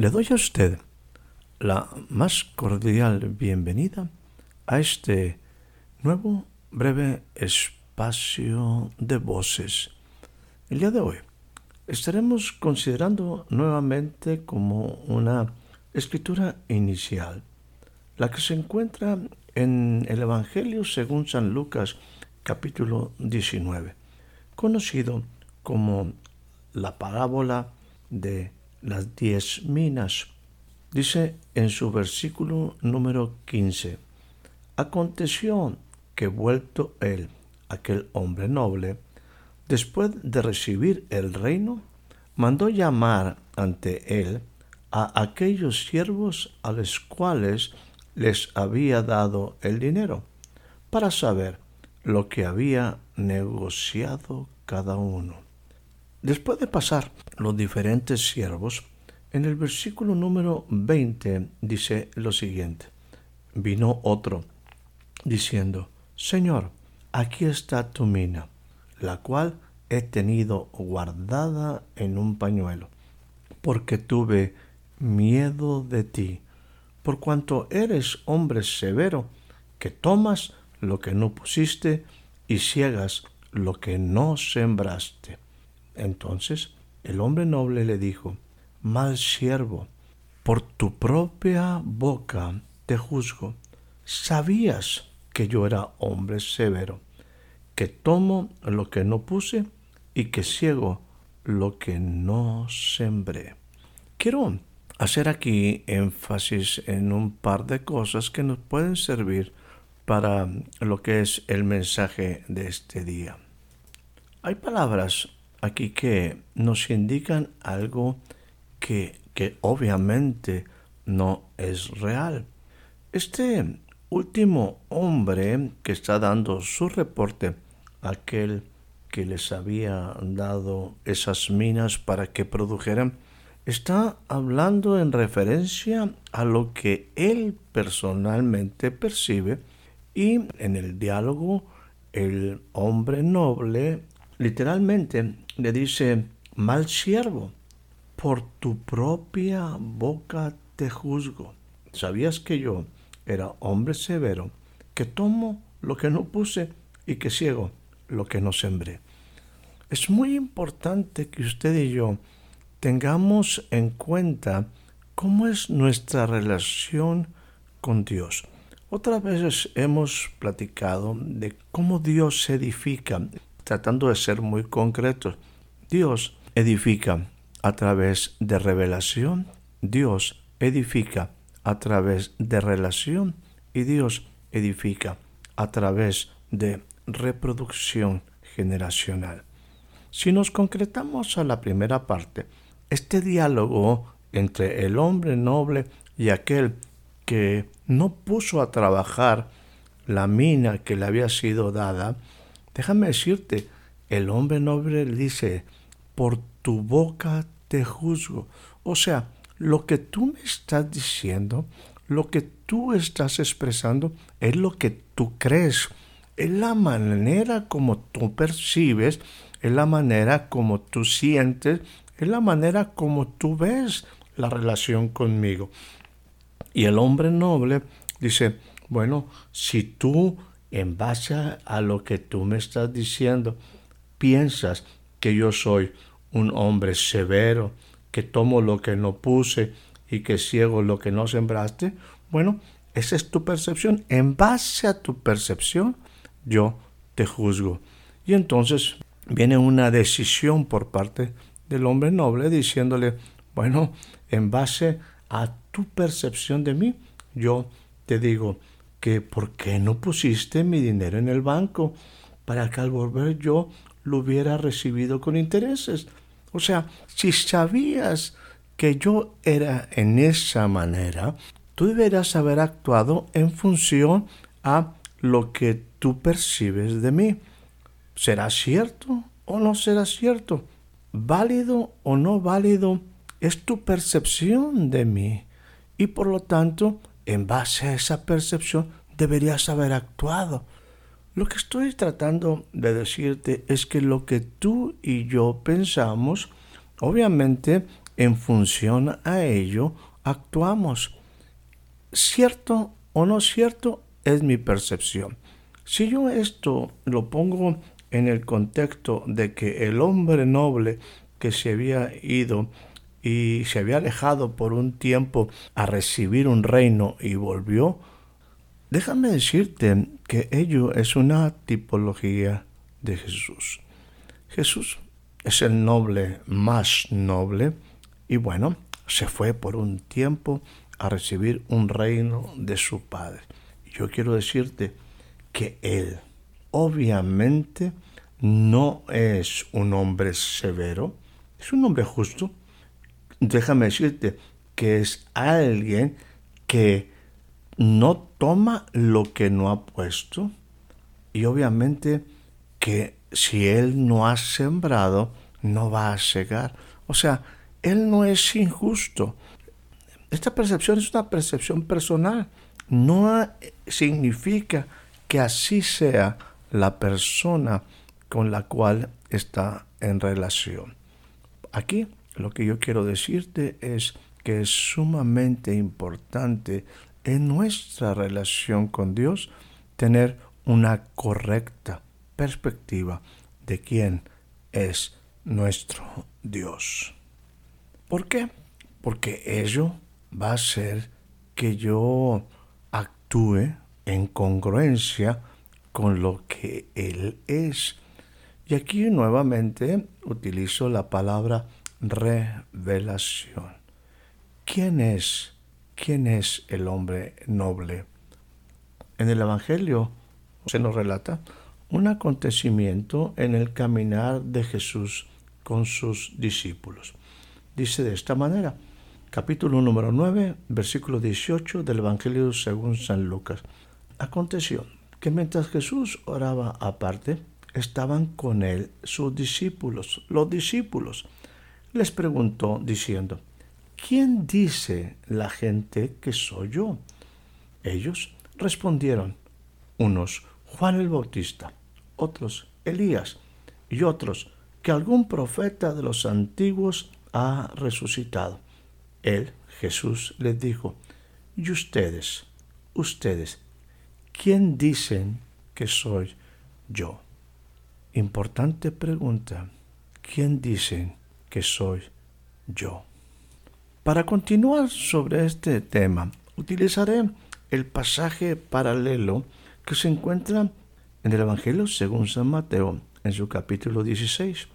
Le doy a usted la más cordial bienvenida a este nuevo breve espacio de voces. El día de hoy estaremos considerando nuevamente como una escritura inicial, la que se encuentra en el Evangelio según San Lucas capítulo 19, conocido como la parábola de las diez minas. Dice en su versículo número 15, Aconteció que vuelto él, aquel hombre noble, después de recibir el reino, mandó llamar ante él a aquellos siervos a los cuales les había dado el dinero, para saber lo que había negociado cada uno. Después de pasar los diferentes siervos, en el versículo número 20 dice lo siguiente. Vino otro, diciendo, Señor, aquí está tu mina, la cual he tenido guardada en un pañuelo, porque tuve miedo de ti, por cuanto eres hombre severo, que tomas lo que no pusiste y ciegas lo que no sembraste. Entonces el hombre noble le dijo, Mal siervo, por tu propia boca te juzgo. Sabías que yo era hombre severo, que tomo lo que no puse y que ciego lo que no sembré. Quiero hacer aquí énfasis en un par de cosas que nos pueden servir para lo que es el mensaje de este día. Hay palabras aquí que nos indican algo que, que obviamente no es real. Este último hombre que está dando su reporte, aquel que les había dado esas minas para que produjeran, está hablando en referencia a lo que él personalmente percibe y en el diálogo el hombre noble literalmente le dice, mal siervo, por tu propia boca te juzgo. ¿Sabías que yo era hombre severo, que tomo lo que no puse y que ciego lo que no sembré? Es muy importante que usted y yo tengamos en cuenta cómo es nuestra relación con Dios. Otras veces hemos platicado de cómo Dios se edifica tratando de ser muy concretos. Dios edifica a través de revelación, Dios edifica a través de relación y Dios edifica a través de reproducción generacional. Si nos concretamos a la primera parte, este diálogo entre el hombre noble y aquel que no puso a trabajar la mina que le había sido dada, Déjame decirte, el hombre noble dice, por tu boca te juzgo. O sea, lo que tú me estás diciendo, lo que tú estás expresando, es lo que tú crees. Es la manera como tú percibes, es la manera como tú sientes, es la manera como tú ves la relación conmigo. Y el hombre noble dice, bueno, si tú en base a lo que tú me estás diciendo, piensas que yo soy un hombre severo, que tomo lo que no puse y que ciego lo que no sembraste, bueno, esa es tu percepción. En base a tu percepción, yo te juzgo. Y entonces viene una decisión por parte del hombre noble diciéndole, bueno, en base a tu percepción de mí, yo te digo, que ¿por qué no pusiste mi dinero en el banco para que al volver yo lo hubiera recibido con intereses? O sea, si sabías que yo era en esa manera, tú deberías haber actuado en función a lo que tú percibes de mí. ¿Será cierto o no será cierto? ¿Válido o no válido? Es tu percepción de mí. Y por lo tanto, en base a esa percepción, deberías haber actuado. Lo que estoy tratando de decirte es que lo que tú y yo pensamos, obviamente en función a ello actuamos. Cierto o no cierto es mi percepción. Si yo esto lo pongo en el contexto de que el hombre noble que se había ido y se había alejado por un tiempo a recibir un reino y volvió, déjame decirte que ello es una tipología de Jesús. Jesús es el noble más noble y bueno, se fue por un tiempo a recibir un reino de su Padre. Yo quiero decirte que Él obviamente no es un hombre severo, es un hombre justo. Déjame decirte que es alguien que no toma lo que no ha puesto y obviamente que si él no ha sembrado, no va a cegar. O sea, él no es injusto. Esta percepción es una percepción personal. No significa que así sea la persona con la cual está en relación. Aquí lo que yo quiero decirte es que es sumamente importante en nuestra relación con Dios tener una correcta perspectiva de quién es nuestro Dios. ¿Por qué? Porque ello va a hacer que yo actúe en congruencia con lo que Él es. Y aquí nuevamente utilizo la palabra revelación. ¿Quién es? ¿Quién es el hombre noble? En el Evangelio se nos relata un acontecimiento en el caminar de Jesús con sus discípulos. Dice de esta manera, capítulo número 9, versículo 18 del Evangelio según San Lucas. Aconteció que mientras Jesús oraba aparte, estaban con él sus discípulos, los discípulos. Les preguntó diciendo, ¿quién dice la gente que soy yo? Ellos respondieron, unos Juan el Bautista, otros Elías y otros que algún profeta de los antiguos ha resucitado. Él, Jesús, les dijo, ¿y ustedes, ustedes, quién dicen que soy yo? Importante pregunta. ¿Quién dicen que soy yo? Para continuar sobre este tema, utilizaré el pasaje paralelo que se encuentra en el Evangelio según San Mateo, en su capítulo 16.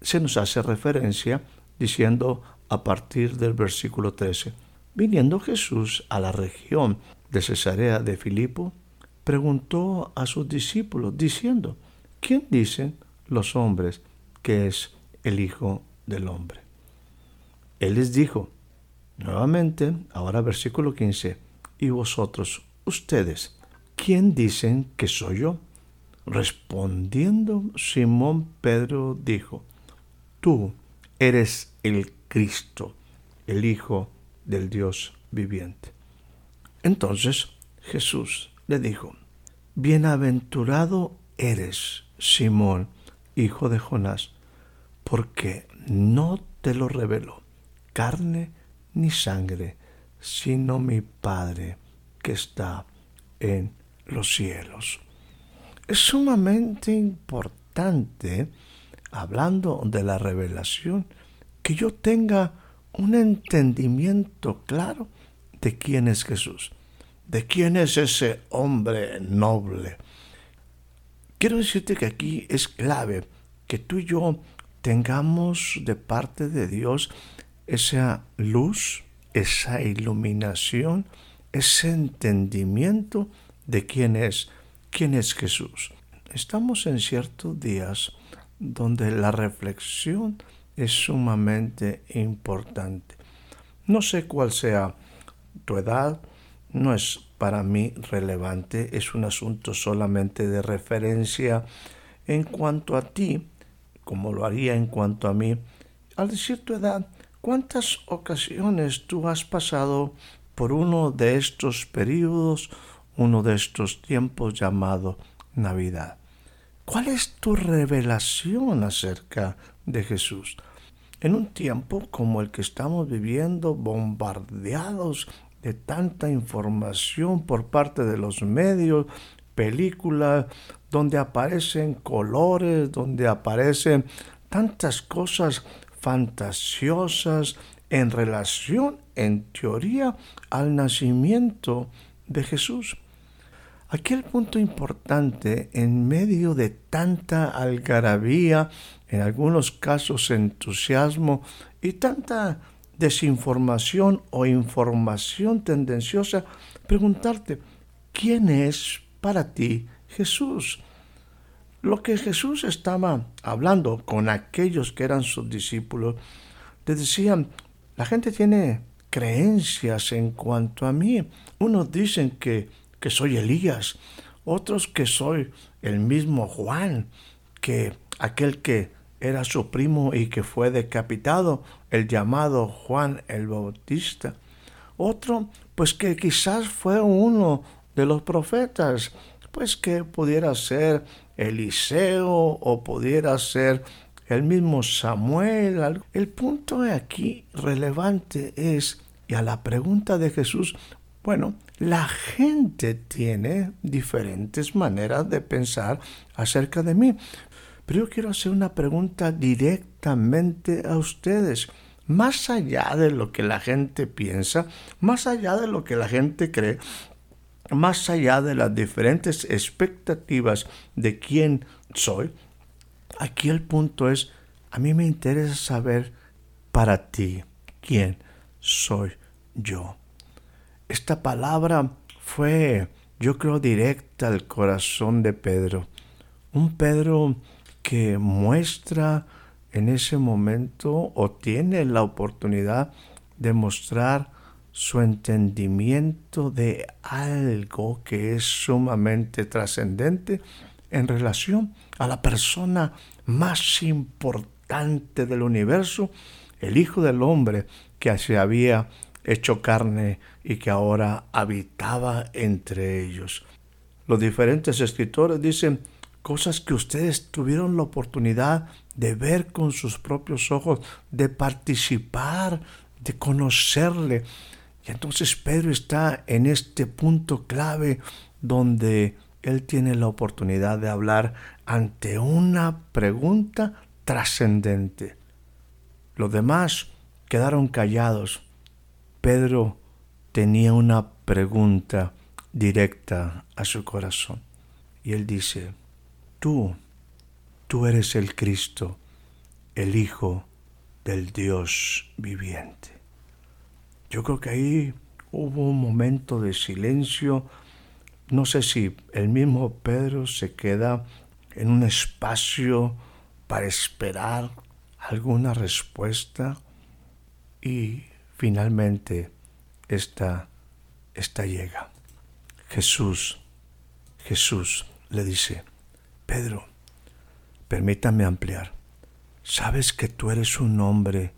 Se nos hace referencia diciendo a partir del versículo 13, viniendo Jesús a la región de Cesarea de Filipo, preguntó a sus discípulos, diciendo, ¿quién dicen los hombres que es el Hijo del Hombre? Él les dijo, nuevamente, ahora versículo 15, y vosotros, ustedes, ¿quién dicen que soy yo? Respondiendo Simón Pedro dijo, tú eres el Cristo, el Hijo del Dios viviente. Entonces Jesús le dijo, Bienaventurado eres, Simón, hijo de Jonás, porque no te lo reveló carne ni sangre, sino mi Padre que está en los cielos. Es sumamente importante, hablando de la revelación, que yo tenga un entendimiento claro de quién es Jesús, de quién es ese hombre noble, Quiero decirte que aquí es clave que tú y yo tengamos de parte de Dios esa luz, esa iluminación, ese entendimiento de quién es, quién es Jesús. Estamos en ciertos días donde la reflexión es sumamente importante. No sé cuál sea tu edad, no es para mí relevante, es un asunto solamente de referencia en cuanto a ti, como lo haría en cuanto a mí. Al decir tu edad, ¿cuántas ocasiones tú has pasado por uno de estos periodos, uno de estos tiempos llamado Navidad? ¿Cuál es tu revelación acerca de Jesús? En un tiempo como el que estamos viviendo, bombardeados de tanta información por parte de los medios, películas, donde aparecen colores, donde aparecen tantas cosas fantasiosas en relación, en teoría, al nacimiento de Jesús. Aquí el punto importante, en medio de tanta algarabía, en algunos casos entusiasmo y tanta desinformación o información tendenciosa, preguntarte, ¿quién es para ti Jesús? Lo que Jesús estaba hablando con aquellos que eran sus discípulos, le decían, la gente tiene creencias en cuanto a mí. Unos dicen que, que soy Elías, otros que soy el mismo Juan, que aquel que era su primo y que fue decapitado, el llamado Juan el Bautista. Otro, pues que quizás fue uno de los profetas, pues que pudiera ser Eliseo o pudiera ser el mismo Samuel. El punto aquí relevante es, y a la pregunta de Jesús, bueno, la gente tiene diferentes maneras de pensar acerca de mí, pero yo quiero hacer una pregunta directamente a ustedes. Más allá de lo que la gente piensa, más allá de lo que la gente cree, más allá de las diferentes expectativas de quién soy, aquí el punto es, a mí me interesa saber para ti quién soy yo. Esta palabra fue, yo creo, directa al corazón de Pedro. Un Pedro que muestra en ese momento o tiene la oportunidad de mostrar su entendimiento de algo que es sumamente trascendente en relación a la persona más importante del universo, el Hijo del Hombre que se había hecho carne y que ahora habitaba entre ellos. Los diferentes escritores dicen, cosas que ustedes tuvieron la oportunidad de ver con sus propios ojos, de participar, de conocerle. Entonces Pedro está en este punto clave donde él tiene la oportunidad de hablar ante una pregunta trascendente. Los demás quedaron callados. Pedro tenía una pregunta directa a su corazón. Y él dice, Tú, tú eres el Cristo, el Hijo del Dios viviente. Yo creo que ahí hubo un momento de silencio. No sé si el mismo Pedro se queda en un espacio para esperar alguna respuesta y finalmente esta, esta llega. Jesús, Jesús le dice, Pedro, permítame ampliar. Sabes que tú eres un hombre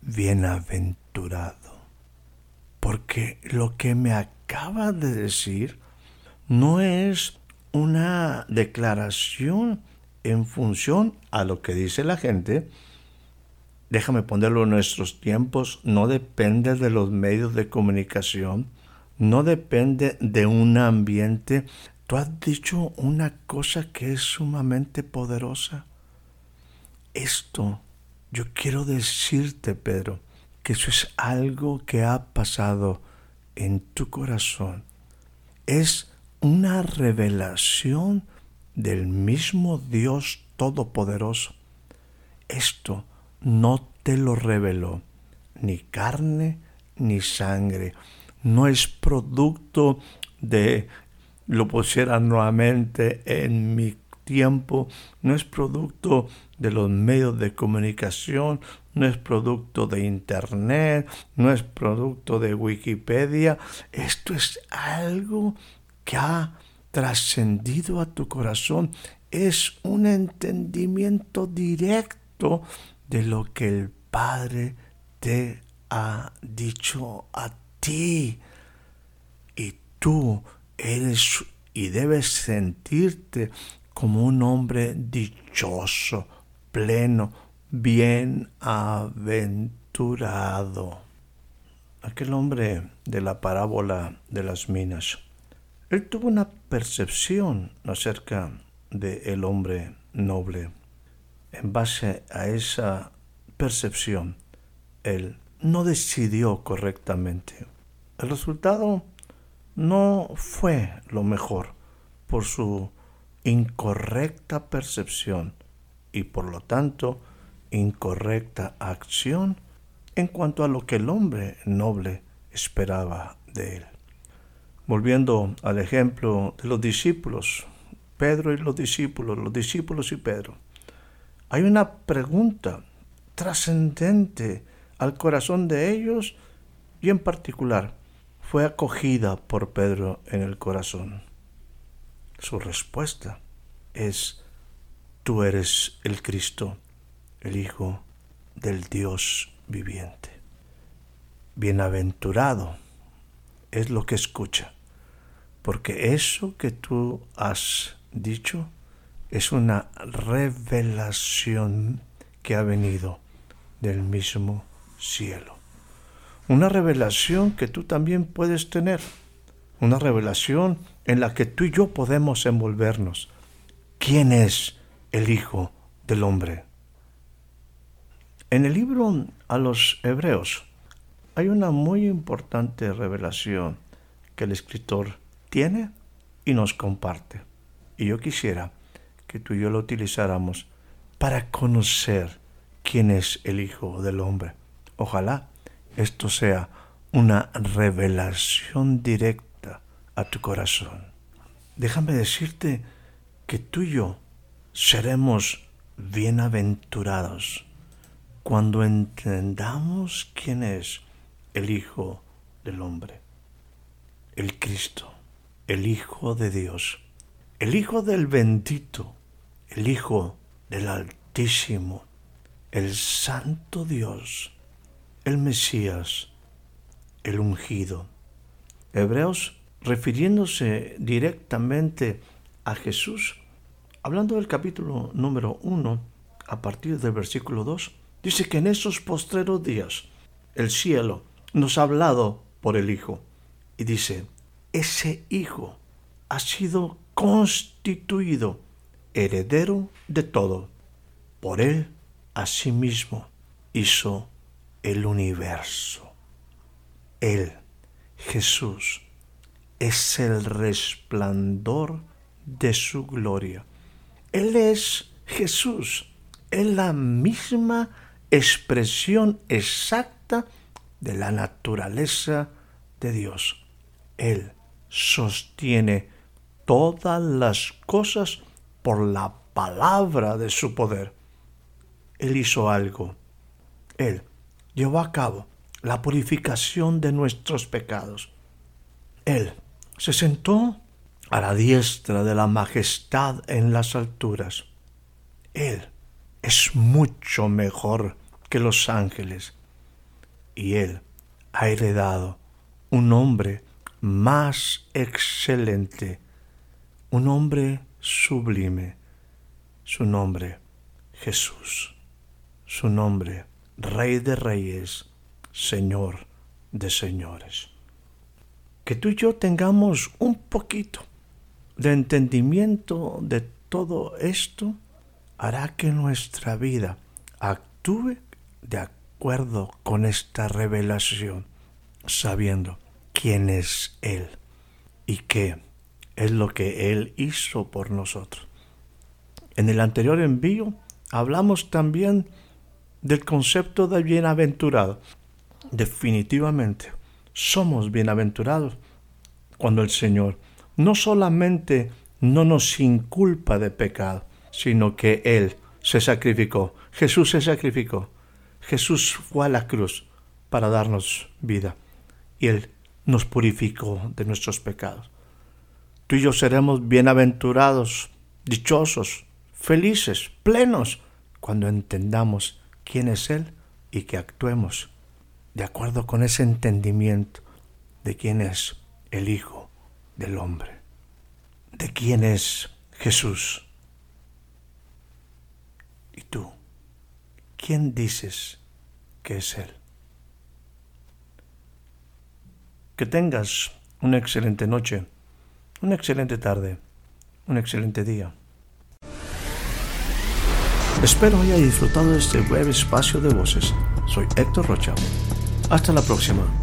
bienaventurado, porque lo que me acaba de decir no es una declaración en función a lo que dice la gente. Déjame ponerlo en nuestros tiempos, no depende de los medios de comunicación, no depende de un ambiente Tú has dicho una cosa que es sumamente poderosa. Esto, yo quiero decirte, Pedro, que eso es algo que ha pasado en tu corazón. Es una revelación del mismo Dios Todopoderoso. Esto no te lo reveló ni carne ni sangre. No es producto de lo pusiera nuevamente en mi tiempo, no es producto de los medios de comunicación, no es producto de Internet, no es producto de Wikipedia. Esto es algo que ha trascendido a tu corazón. Es un entendimiento directo de lo que el Padre te ha dicho a ti. Y tú eres y debes sentirte como un hombre dichoso, pleno, bienaventurado. Aquel hombre de la parábola de las minas, él tuvo una percepción acerca del el hombre noble. En base a esa percepción, él no decidió correctamente. El resultado no fue lo mejor por su incorrecta percepción y por lo tanto incorrecta acción en cuanto a lo que el hombre noble esperaba de él. Volviendo al ejemplo de los discípulos, Pedro y los discípulos, los discípulos y Pedro, hay una pregunta trascendente al corazón de ellos y en particular fue acogida por Pedro en el corazón. Su respuesta es, tú eres el Cristo, el Hijo del Dios viviente. Bienaventurado es lo que escucha, porque eso que tú has dicho es una revelación que ha venido del mismo cielo. Una revelación que tú también puedes tener. Una revelación en la que tú y yo podemos envolvernos. ¿Quién es el Hijo del Hombre? En el libro a los Hebreos hay una muy importante revelación que el escritor tiene y nos comparte. Y yo quisiera que tú y yo lo utilizáramos para conocer quién es el Hijo del Hombre. Ojalá esto sea una revelación directa a tu corazón. Déjame decirte que tú y yo seremos bienaventurados cuando entendamos quién es el Hijo del Hombre, el Cristo, el Hijo de Dios, el Hijo del bendito, el Hijo del Altísimo, el Santo Dios, el Mesías, el ungido. Hebreos, refiriéndose directamente a Jesús, hablando del capítulo número 1, a partir del versículo 2, dice que en esos postreros días el cielo nos ha hablado por el Hijo. Y dice, ese Hijo ha sido constituido heredero de todo. Por él asimismo hizo el universo. Él, Jesús, es el resplandor de su gloria. Él es Jesús, es la misma expresión exacta de la naturaleza de Dios. Él sostiene todas las cosas por la palabra de su poder. Él hizo algo. Él llevó a cabo la purificación de nuestros pecados. Él se sentó a la diestra de la majestad en las alturas. Él es mucho mejor que los ángeles y Él ha heredado un hombre más excelente, un hombre sublime, su nombre Jesús, su nombre Rey de Reyes, Señor de Señores. Que tú y yo tengamos un poquito de entendimiento de todo esto hará que nuestra vida actúe de acuerdo con esta revelación, sabiendo quién es Él y qué es lo que Él hizo por nosotros. En el anterior envío hablamos también del concepto de bienaventurado. Definitivamente, somos bienaventurados cuando el Señor no solamente no nos inculpa de pecado, sino que Él se sacrificó, Jesús se sacrificó, Jesús fue a la cruz para darnos vida y Él nos purificó de nuestros pecados. Tú y yo seremos bienaventurados, dichosos, felices, plenos, cuando entendamos quién es Él y que actuemos de acuerdo con ese entendimiento de quién es el Hijo del Hombre, de quién es Jesús. ¿Y tú? ¿Quién dices que es Él? Que tengas una excelente noche, una excelente tarde, un excelente día. Espero haya disfrutado de este breve espacio de voces. Soy Héctor Rocha. Hasta la próxima.